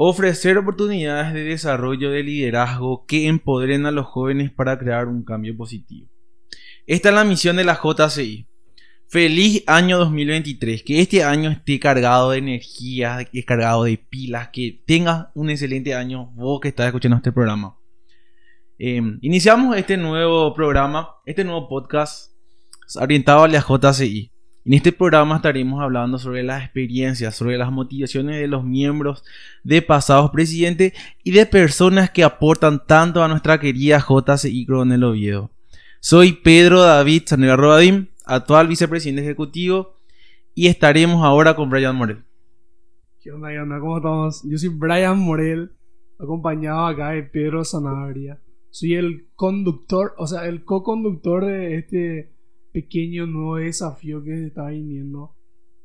Ofrecer oportunidades de desarrollo de liderazgo que empoderen a los jóvenes para crear un cambio positivo. Esta es la misión de la JCI. Feliz año 2023. Que este año esté cargado de energía, cargado de pilas. Que tengas un excelente año vos que estás escuchando este programa. Em, iniciamos este nuevo programa, este nuevo podcast orientado a la JCI. En este programa estaremos hablando sobre las experiencias, sobre las motivaciones de los miembros de pasados presidentes y de personas que aportan tanto a nuestra querida JCI Coronel Oviedo. Soy Pedro David Sanera Robadim, actual vicepresidente ejecutivo, y estaremos ahora con Brian Morel. ¿Qué onda, qué onda? ¿Cómo estamos? Yo soy Brian Morel, acompañado acá de Pedro Sanabria. Soy el conductor, o sea, el co-conductor de este pequeño nuevo desafío que se está viniendo.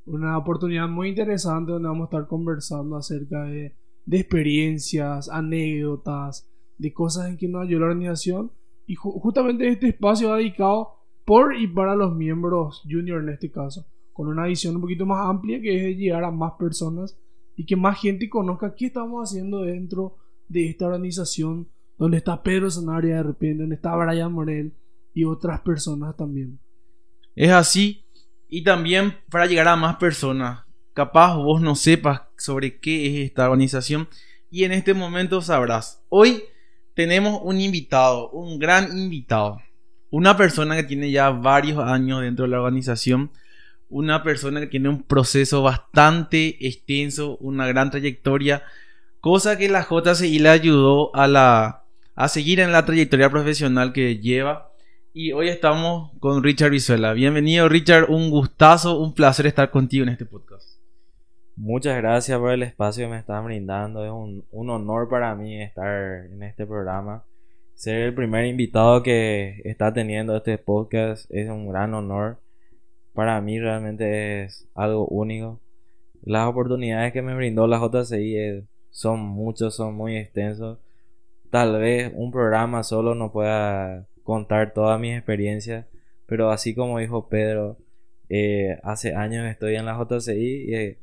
Una oportunidad muy interesante donde vamos a estar conversando acerca de, experiencias, anécdotas, de cosas en que nos ayudó la organización. Y justamente este espacio va dedicado por y para los miembros junior en este caso, con una visión un poquito más amplia que es llegar a más personas y que más gente conozca qué estamos haciendo dentro de esta organización, donde está Pedro Sanabria de repente, donde está Brian Morel y otras personas también. Es así. Y también para llegar a más personas. Capaz vos no sepas sobre qué es esta organización. Y en este momento sabrás. Hoy tenemos un invitado, un gran invitado. Una persona que tiene ya varios años dentro de la organización. Una persona que tiene un proceso bastante extenso, una gran trayectoria. Cosa que la JCI le ayudó a, la, a seguir en la trayectoria profesional que lleva y hoy estamos con Richard Vizuela. Bienvenido Richard, un gustazo, un placer estar contigo en este podcast. Muchas gracias por el espacio que me están brindando. Es un, un honor para mí estar en este programa. Ser el primer invitado que está teniendo este podcast es un gran honor. Para mí realmente es algo único. Las oportunidades que me brindó la JCI son muchos, son muy extensos. Tal vez un programa solo no pueda contar todas mis experiencias, pero así como dijo Pedro, eh, hace años estoy en la JCI y eh,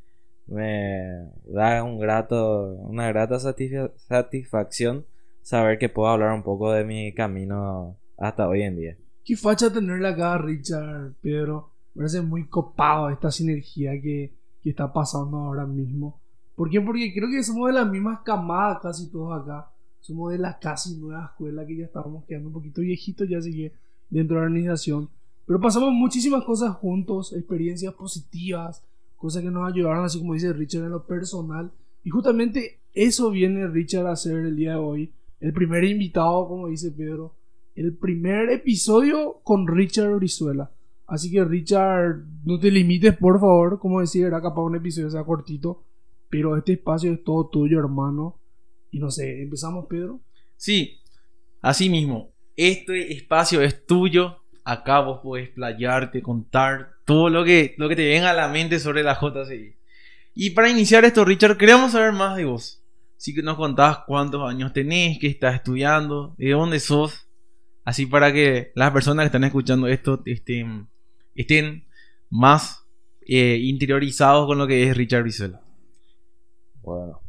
me da un grato, una grata satisfacción saber que puedo hablar un poco de mi camino hasta hoy en día. Qué facha tenerla acá, Richard, Pedro. Me parece muy copado esta sinergia que, que está pasando ahora mismo. ¿Por qué? Porque creo que somos de las mismas camadas casi todos acá somos de la casi nueva escuela que ya estábamos quedando un poquito viejitos, ya sigue dentro de la organización. Pero pasamos muchísimas cosas juntos, experiencias positivas, cosas que nos ayudaron, así como dice Richard, en lo personal. Y justamente eso viene Richard a hacer el día de hoy. El primer invitado, como dice Pedro. El primer episodio con Richard Orizuela. Así que Richard, no te limites, por favor. Como decía, era capaz un episodio sea cortito. Pero este espacio es todo tuyo, hermano. Y no sé, ¿empezamos, Pedro? Sí, así mismo. Este espacio es tuyo. Acá vos podés playarte, contar todo lo que, lo que te venga a la mente sobre la JCI. Y para iniciar esto, Richard, queríamos saber más de vos. Si que nos contás cuántos años tenés, qué estás estudiando, de dónde sos. Así para que las personas que están escuchando esto estén, estén más eh, interiorizados con lo que es Richard Brizuela. Bueno,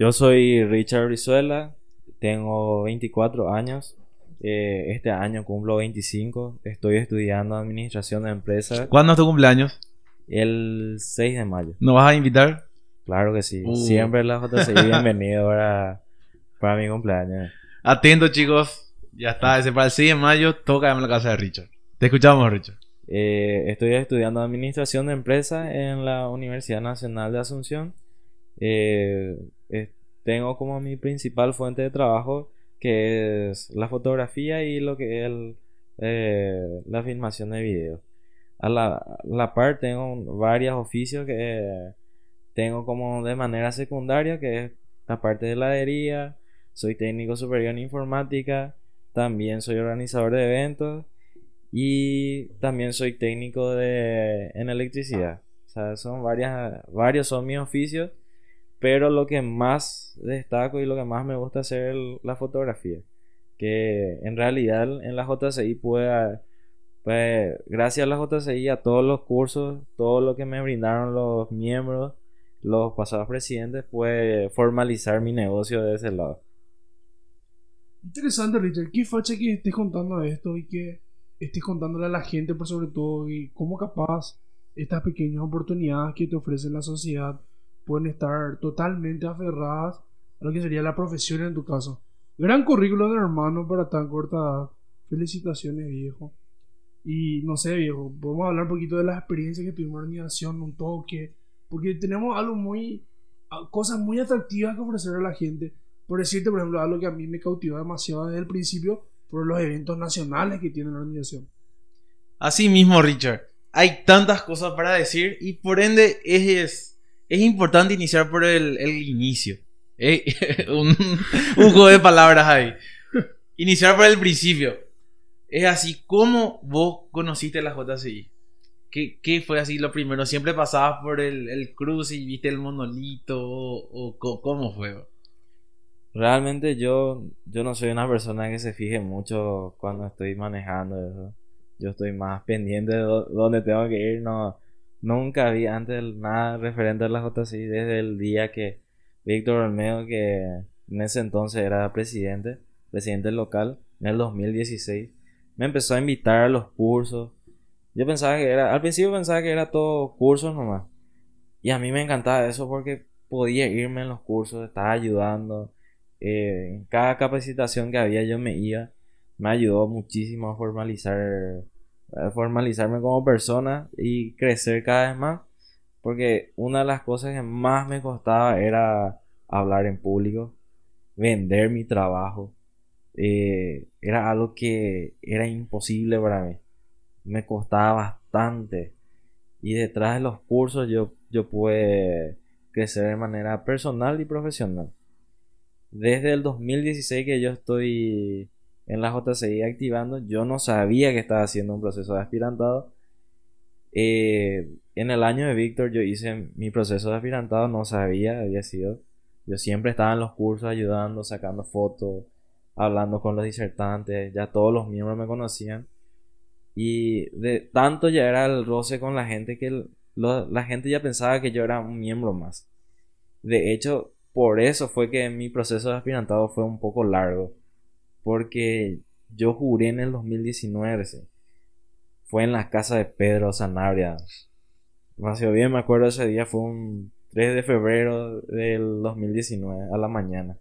yo soy Richard Brizuela, tengo 24 años. Eh, este año cumplo 25. Estoy estudiando administración de empresas. ¿Cuándo es tu cumpleaños? El 6 de mayo. ¿Nos vas a invitar? Claro que sí. Uh. Siempre la JCI bienvenido para, para mi cumpleaños. Atento, chicos. Ya está. Ese para el 6 de mayo toca en la casa de Richard. Te escuchamos, Richard. Eh, estoy estudiando administración de empresas en la Universidad Nacional de Asunción. Eh, tengo como mi principal fuente de trabajo que es la fotografía y lo que es eh, la filmación de video. A la, la par tengo varios oficios que tengo como de manera secundaria, que es la parte de heladería, soy técnico superior en informática, también soy organizador de eventos y también soy técnico de, en electricidad. O sea, son varias, varios son mis oficios pero lo que más destaco y lo que más me gusta hacer es la fotografía. Que en realidad en la JCI pueda, pues, gracias a la JCI, a todos los cursos, todo lo que me brindaron los miembros, los pasados presidentes fue formalizar mi negocio de ese lado. Interesante, Richard. Qué facha que estés contando esto y que estés contándole a la gente, por sobre todo, y cómo capaz estas pequeñas oportunidades que te ofrece la sociedad pueden estar totalmente aferradas a lo que sería la profesión en tu caso. Gran currículum, hermano, para tan corta edad. Felicitaciones, viejo. Y no sé, viejo, podemos hablar un poquito de las experiencias que tuvimos en organización, un toque, porque tenemos algo muy, cosas muy atractivas que ofrecer a la gente. Por decirte, por ejemplo, algo que a mí me cautivó demasiado desde el principio, fueron los eventos nacionales que tiene la organización. Así mismo, Richard. Hay tantas cosas para decir y por ende es, es importante iniciar por el, el inicio. Un, un juego de palabras ahí. Iniciar por el principio. Es así, ¿cómo vos conociste la JCI? ¿Qué, ¿Qué, fue así lo primero? ¿Siempre pasabas por el, el cruce y viste el monolito? ¿O, o cómo fue? Realmente yo, yo no soy una persona que se fije mucho cuando estoy manejando eso. Yo estoy más pendiente de dónde tengo que ir. No, nunca vi antes nada referente a la JCI desde el día que Víctor Olmedo, que en ese entonces era presidente, presidente local, en el 2016, me empezó a invitar a los cursos. Yo pensaba que era, al principio pensaba que era todo cursos nomás. Y a mí me encantaba eso porque podía irme en los cursos, estaba ayudando eh, en cada capacitación que había yo me iba, me ayudó muchísimo a formalizar, formalizarme como persona y crecer cada vez más, porque una de las cosas que más me costaba era hablar en público, vender mi trabajo, eh, era algo que era imposible para mí, me costaba bastante. Y detrás de los cursos yo, yo pude crecer de manera personal y profesional. Desde el 2016 que yo estoy en la JCI activando, yo no sabía que estaba haciendo un proceso de aspirantado. Eh, en el año de Víctor yo hice mi proceso de aspirantado, no sabía, había sido. Yo siempre estaba en los cursos ayudando, sacando fotos, hablando con los disertantes, ya todos los miembros me conocían. Y de tanto ya era el roce con la gente que la gente ya pensaba que yo era un miembro más. De hecho, por eso fue que mi proceso de aspirantado fue un poco largo. Porque yo juré en el 2019. Fue en la casa de Pedro Sanabria. Demasiado bien, me acuerdo ese día. Fue un 3 de febrero del 2019 a la mañana.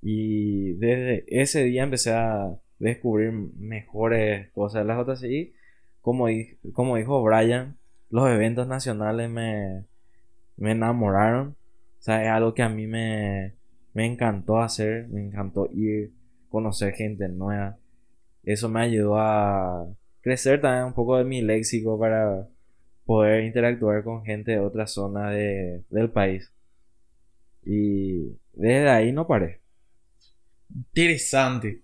Y desde ese día empecé a descubrir mejores cosas de la JCI. Como, como dijo Brian, los eventos nacionales me, me enamoraron o sea, es algo que a mí me, me encantó hacer, me encantó ir, conocer gente nueva. Eso me ayudó a crecer también un poco de mi léxico para poder interactuar con gente de otra zona de, del país. Y desde ahí no paré. Interesante.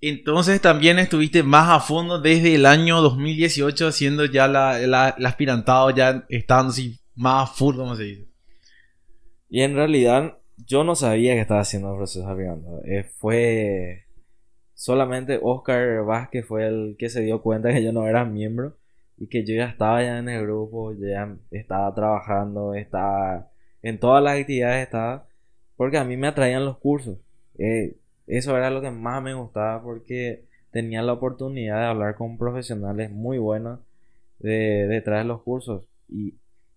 Entonces también estuviste más a fondo desde el año 2018 haciendo ya la, la, aspirantado, ya estando así más a full, como se dice. Y en realidad yo no sabía que estaba haciendo proceso de eh, fue solamente Oscar Vázquez fue el que se dio cuenta que yo no era miembro y que yo ya estaba ya en el grupo, ya estaba trabajando, estaba en todas las actividades estaba porque a mí me atraían los cursos. Eh, eso era lo que más me gustaba porque tenía la oportunidad de hablar con profesionales muy buenos de, detrás de los cursos y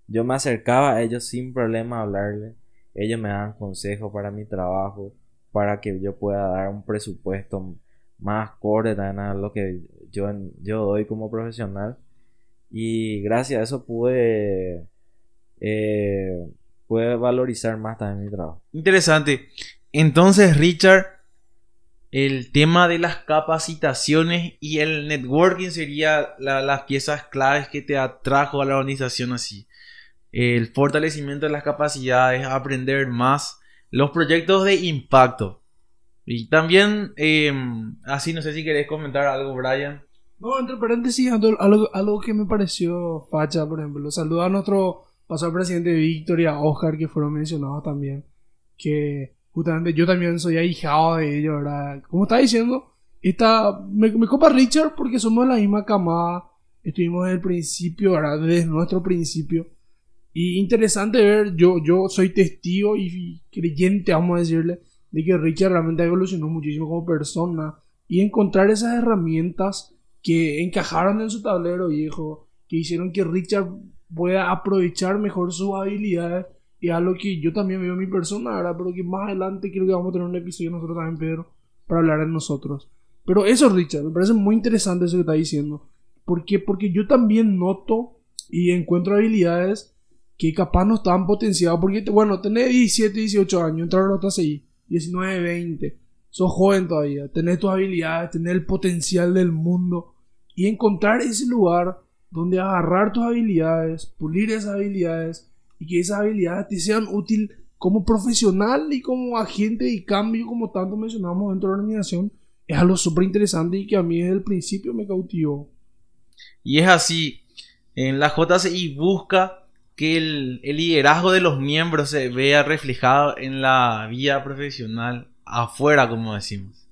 yo me acercaba a ellos sin problema a hablarles ellos me dan consejos para mi trabajo, para que yo pueda dar un presupuesto más acorde a lo que yo, yo doy como profesional. Y gracias a eso pude, eh, pude valorizar más también mi trabajo. Interesante. Entonces, Richard, el tema de las capacitaciones y el networking sería las piezas claves que te atrajo a la organización así el fortalecimiento de las capacidades, aprender más, los proyectos de impacto. Y también, em, así no sé si querés comentar algo, Brian. No, entre paréntesis, algo, algo que me pareció facha, por ejemplo. Saluda a nuestro pasado presidente Víctor y a Oscar, que fueron mencionados también. Que justamente yo también soy ahijado de ellos, ¿verdad? Como está diciendo, esta, me, me copa Richard porque somos de la misma camada. Estuvimos desde el principio, ¿verdad? Desde nuestro principio Y interesante ver, yo, yo soy testigo y creyente, vamos a decirle, de que Richard realmente evolucionó muchísimo como persona y encontrar esas herramientas que encajaron en su tablero viejo, que hicieron que Richard pueda aprovechar mejor sus habilidades y algo que yo también veo en mi persona, ¿verdad? Pero que más adelante creo que vamos a tener un episodio nosotros también, Pedro, para hablar de nosotros. Pero eso, Richard, me parece muy interesante eso que está diciendo. ¿Por qué? Porque yo también noto y encuentro habilidades que capaz no están potenciadas. Porque, bueno, tenés 17, 18 años, entrar a ahí 19, 20. Sos joven todavía. Tenés tus habilidades, tenés el potencial del mundo. Y encontrar ese lugar donde agarrar tus habilidades, pulir esas habilidades y que esas habilidades te sean útiles como profesional y como agente de cambio, como tanto mencionamos dentro de la organización, es algo súper interesante y que a mí desde el principio me cautivó. Y es así, en la JCI busca que el, liderazgo de los miembros se vea reflejado en la vida profesional afuera, como decimos.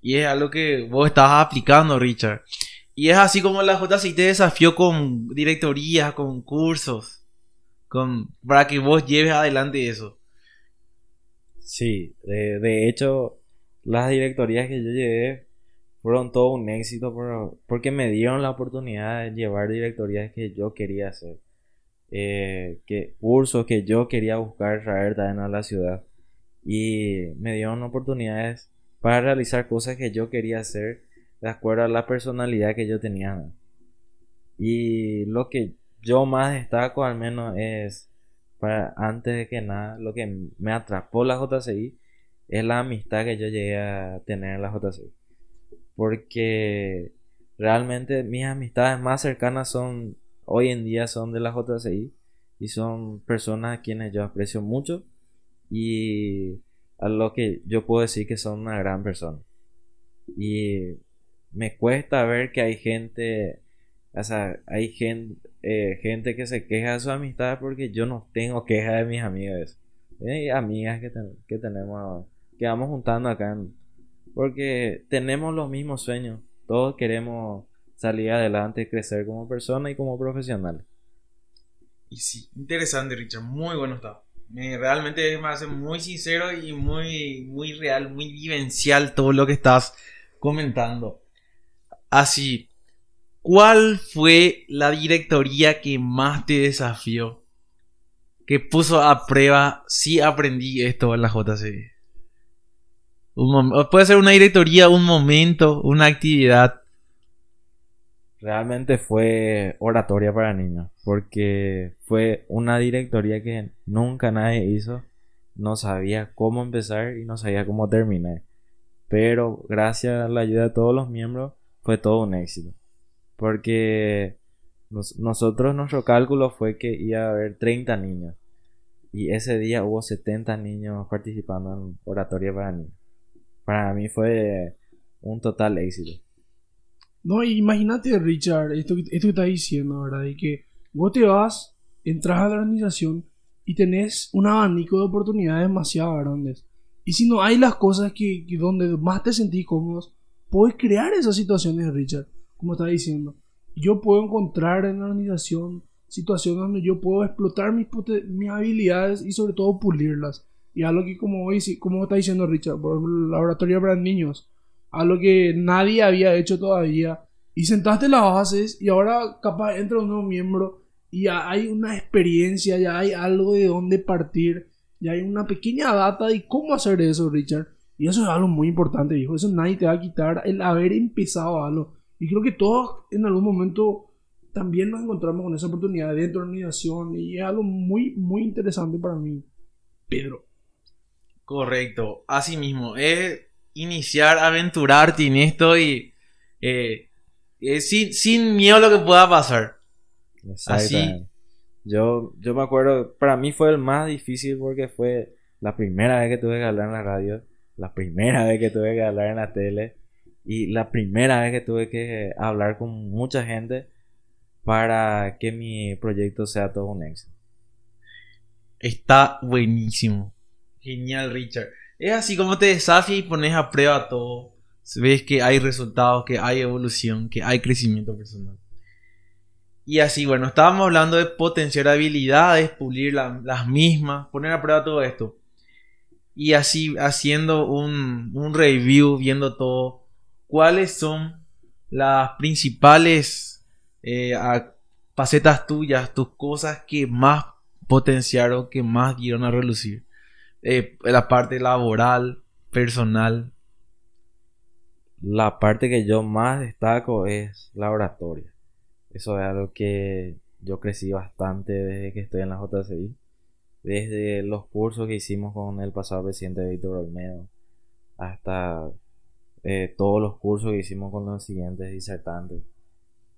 Y es algo que vos estabas aplicando, Richard. Y es así como la JCI te desafió con directorías, con cursos, con, para que vos lleves adelante eso. Sí, de hecho, las directorías que yo llevé fueron todo un éxito porque me dieron la oportunidad de llevar directorías que yo quería hacer. Eh, que, cursos que yo quería buscar traer también a la ciudad. Y me dieron oportunidades para realizar cosas que yo quería hacer de acuerdo a la personalidad que yo tenía. Y lo que yo más destaco al menos es, para, antes de que nada, lo que me atrapó la JCI es la amistad que yo llegué a tener en la JCI. Porque realmente mis amistades más cercanas son, hoy en día son de la JCI y son personas a quienes yo aprecio mucho y a lo que yo puedo decir que son una gran persona. Y me cuesta ver que hay gente, o sea, hay gente, eh, gente que se queja de su amistad porque yo no tengo queja de mis amigas. Hay amigas que, que tenemos que vamos juntando acá. porque tenemos los mismos sueños. Todos queremos salir adelante, crecer como persona y como profesional. Y sí, interesante, Richard. Muy bueno está. realmente me hace muy sincero y muy, muy real, muy vivencial todo lo que estás comentando. Así, ¿cuál fue la directoría que más te desafió? Que puso a prueba si aprendí esto en la JC puede ser una directoría, un momento, una actividad. Realmente fue oratoria para niños, porque fue una directoría que nunca nadie hizo, no sabía cómo empezar y no sabía cómo terminar. Pero gracias a la ayuda de todos los miembros fue todo un éxito. Porque nosotros nuestro cálculo fue que iba a haber 30 niños. Y ese día hubo 70 niños participando en oratoria para niños para mí fue un total éxito. No, imagínate, Richard, esto, esto que estás diciendo, ¿verdad? Y que vos te vas, entras a la organización y tenés un abanico de oportunidades demasiado grandes. Y si no hay las cosas que, donde más te sentís cómodos, puedes crear esas situaciones, Richard, como estás diciendo. Yo puedo encontrar en la organización situaciones donde yo puedo explotar mis, mis habilidades y sobre todo pulirlas. Y algo que, como, hoy, como está diciendo Richard, por el laboratorio para niños, algo que nadie había hecho todavía. Y sentaste las bases y ahora capaz entra un nuevo miembro y ya hay una experiencia, ya hay algo de dónde partir, ya hay una pequeña data de cómo hacer eso, Richard. Y eso es algo muy importante, viejo. Eso nadie te va a quitar el haber empezado algo. Y creo que todos en algún momento también nos encontramos con esa oportunidad dentro de la organización y es algo muy, muy interesante para mí. Pedro. Correcto, así mismo, es iniciar, aventurarte en esto y eh, eh, sin, miedo a lo que pueda pasar. Así. Yo, yo me acuerdo, para mí fue el más difícil porque fue la primera vez que tuve que hablar en la radio, la primera vez que tuve que hablar en la tele y la primera vez que tuve que hablar con mucha gente para que mi proyecto sea todo un éxito. Está buenísimo. Genial, Richard. Es así como te desafias y pones a prueba todo. Ves que hay resultados, que hay evolución, que hay crecimiento personal. Y así, bueno, estábamos hablando de potenciar habilidades, pulir la- las mismas, poner a prueba todo esto. Y así, haciendo un, review, viendo todo, ¿cuáles son las principales eh, facetas tuyas, tus cosas que más potenciaron, que más dieron a relucir? Eh, la parte laboral, personal. La parte que yo más destaco es la oratoria. Eso es algo que yo crecí bastante desde que estoy en la JCI. Desde los cursos que hicimos con el pasado presidente Víctor Olmedo hasta eh, todos los cursos que hicimos con los siguientes disertantes.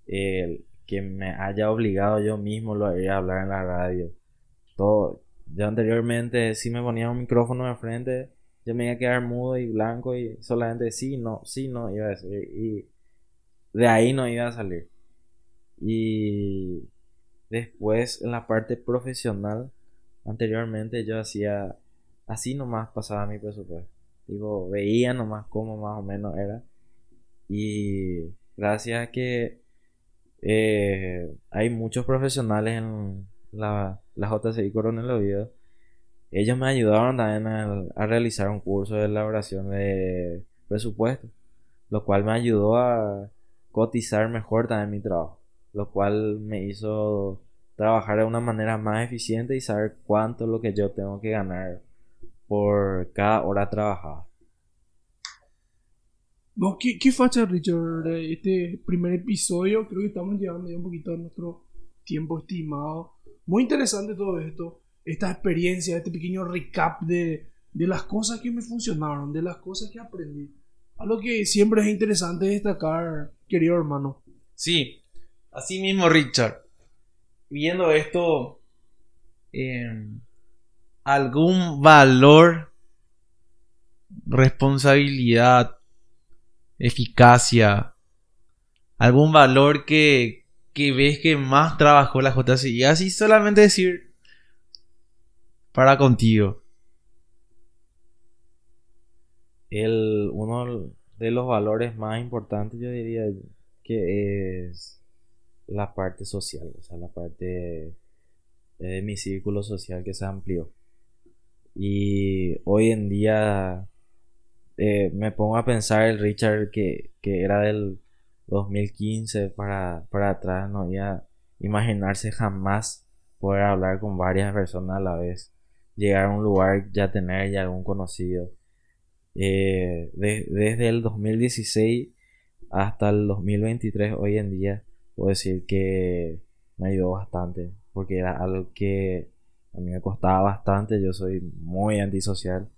El que me haya obligado yo mismo haría hablar en la radio. Todo. Yo anteriormente, si me ponía un micrófono de frente, yo me iba a quedar mudo y blanco y solamente sí, no, sí, no iba a decir. Y de ahí no iba a salir. Y después en la parte profesional, anteriormente yo hacía así nomás pasaba mi presupuesto. Digo, veía nomás cómo más o menos era. Y gracias a que eh, hay muchos profesionales en la, la JCI Coronel Oviedo, ellos me ayudaron también a, realizar un curso de elaboración de presupuesto, lo cual me ayudó a cotizar mejor también mi trabajo, lo cual me hizo trabajar de una manera más eficiente y saber cuánto es lo que yo tengo que ganar por cada hora trabajada. No, ¿qué, qué facha, Richard? de Este primer episodio, creo que estamos llegando ya un poquito a nuestro tiempo estimado. Muy interesante todo esto, esta experiencia, este pequeño recap de, de las cosas que me funcionaron, de las cosas que aprendí. Algo que siempre es interesante destacar, querido hermano. Sí, así mismo Richard. Viendo esto, eh, algún valor, responsabilidad, eficacia, algún valor que, que ves que más trabajó la JCI. Y así solamente decir para contigo. El, uno de los valores más importantes yo diría que es la parte social, o sea, la parte de mi círculo social que se amplió. Y hoy en día eh, me pongo a pensar el Richard que, que era del 2015 para, para atrás, no iba a imaginarse jamás poder hablar con varias personas a la vez, llegar a un lugar, ya tener ya algún conocido. Eh, de- desde el 2016 hasta el 2023 hoy en día puedo decir que me ayudó bastante porque era algo que a mí me costaba bastante yo soy muy antisocial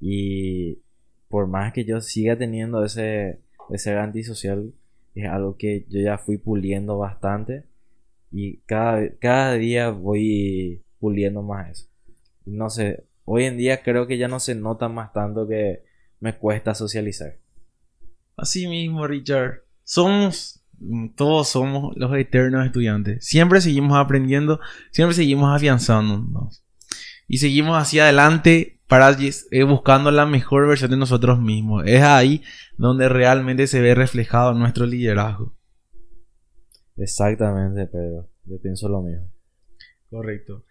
y por más que yo siga teniendo ese de ser antisocial es algo que yo ya fui puliendo bastante y cada, cada día voy puliendo más eso no sé hoy en día creo que ya no se nota más tanto que me cuesta socializar Así mismo, Richard. Somos, mm, todos somos los eternos estudiantes. Siempre seguimos aprendiendo, siempre seguimos afianzándonos. Y seguimos hacia adelante para eh, buscando la mejor versión de nosotros mismos. Es ahí donde realmente se ve reflejado nuestro liderazgo. exactamente pero yo pienso lo mismo Correcto.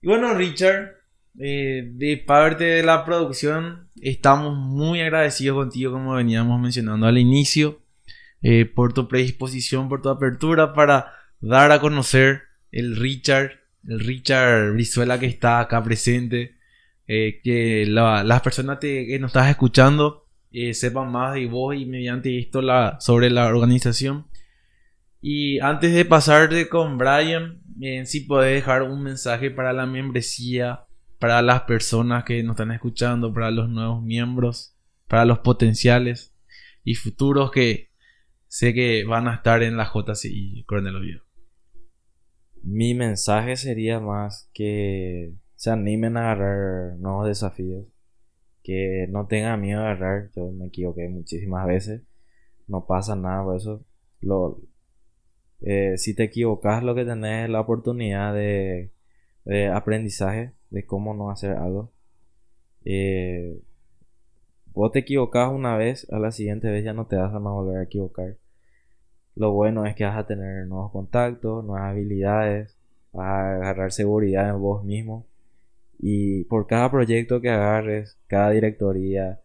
Y bueno, Richard, eh, de parte de la producción, estamos muy agradecidos contigo, como veníamos mencionando al inicio, eh, por tu predisposición, por tu apertura para dar a conocer el Richard, el Richard Brizuela que está acá presente, eh, que la- las personas que nos estás escuchando eh, sepan más de vos y mediante esto la, sobre la organización. Y antes de pasarte con Brian, eh, si podés dejar un mensaje para la membresía, para las personas que nos están escuchando, para los nuevos miembros, para los potenciales y futuros que sé que van a estar en la JCI Coronel Oviedo. Mi mensaje sería más que se animen a agarrar nuevos desafíos, que no tengan miedo a agarrar. Yo me equivoqué muchísimas veces, no pasa nada por eso. Lo, eh, si te equivocas, lo que tenés es la oportunidad de, de aprendizaje, de cómo no hacer algo. Eh, vos te equivocas una vez, a la siguiente vez ya no te vas a más volver a equivocar. lo bueno es que vas a tener nuevos contactos, nuevas habilidades, vas a agarrar seguridad en vos mismo. Y por cada proyecto que agarres, cada directoría,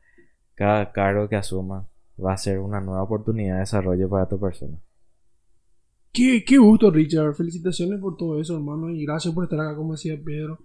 cada cargo que asumas, va a ser una nueva oportunidad de desarrollo para tu persona. Qué, qué gusto, Richard. Felicitaciones por todo eso, hermano. Y gracias por estar acá, como decía Pedro.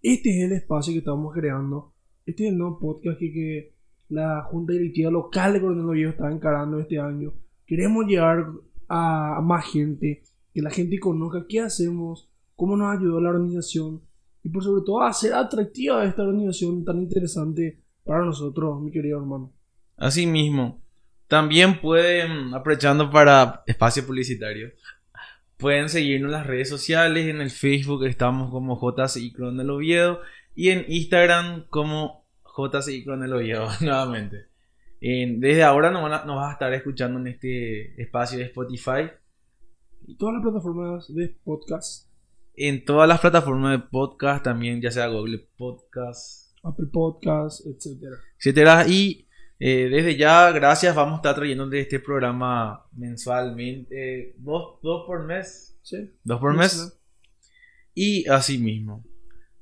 Este es el espacio que estamos creando. Este es el nuevo podcast que, la Junta Directiva Local de Coronel Oviedo está encarando este año. Queremos llegar a más gente, que la gente conozca qué hacemos, cómo nos ayudó la organización y por sobre todo hacer atractiva esta organización tan interesante para nosotros, mi querido hermano. Así mismo. También pueden, aprovechando para espacio publicitario, pueden seguirnos en las redes sociales. En el Facebook estamos como JCI Cronel Oviedo y en Instagram como JCI Cronel Oviedo nuevamente. En- desde ahora nos, van a- nos vas a estar escuchando en este espacio de Spotify, Y todas las plataformas de podcast, en todas las plataformas de podcast también, ya sea Google Podcast, Apple Podcast, etcétera. etcétera. Y eh, desde ya, gracias, vamos a estar trayendo de este programa mensualmente, eh, dos, dos por mes, ¿Sí? dos por mes. Y así mismo.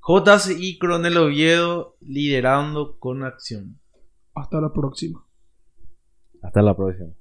JCI Coronel Oviedo liderando con acción. Hasta la próxima. Hasta la próxima.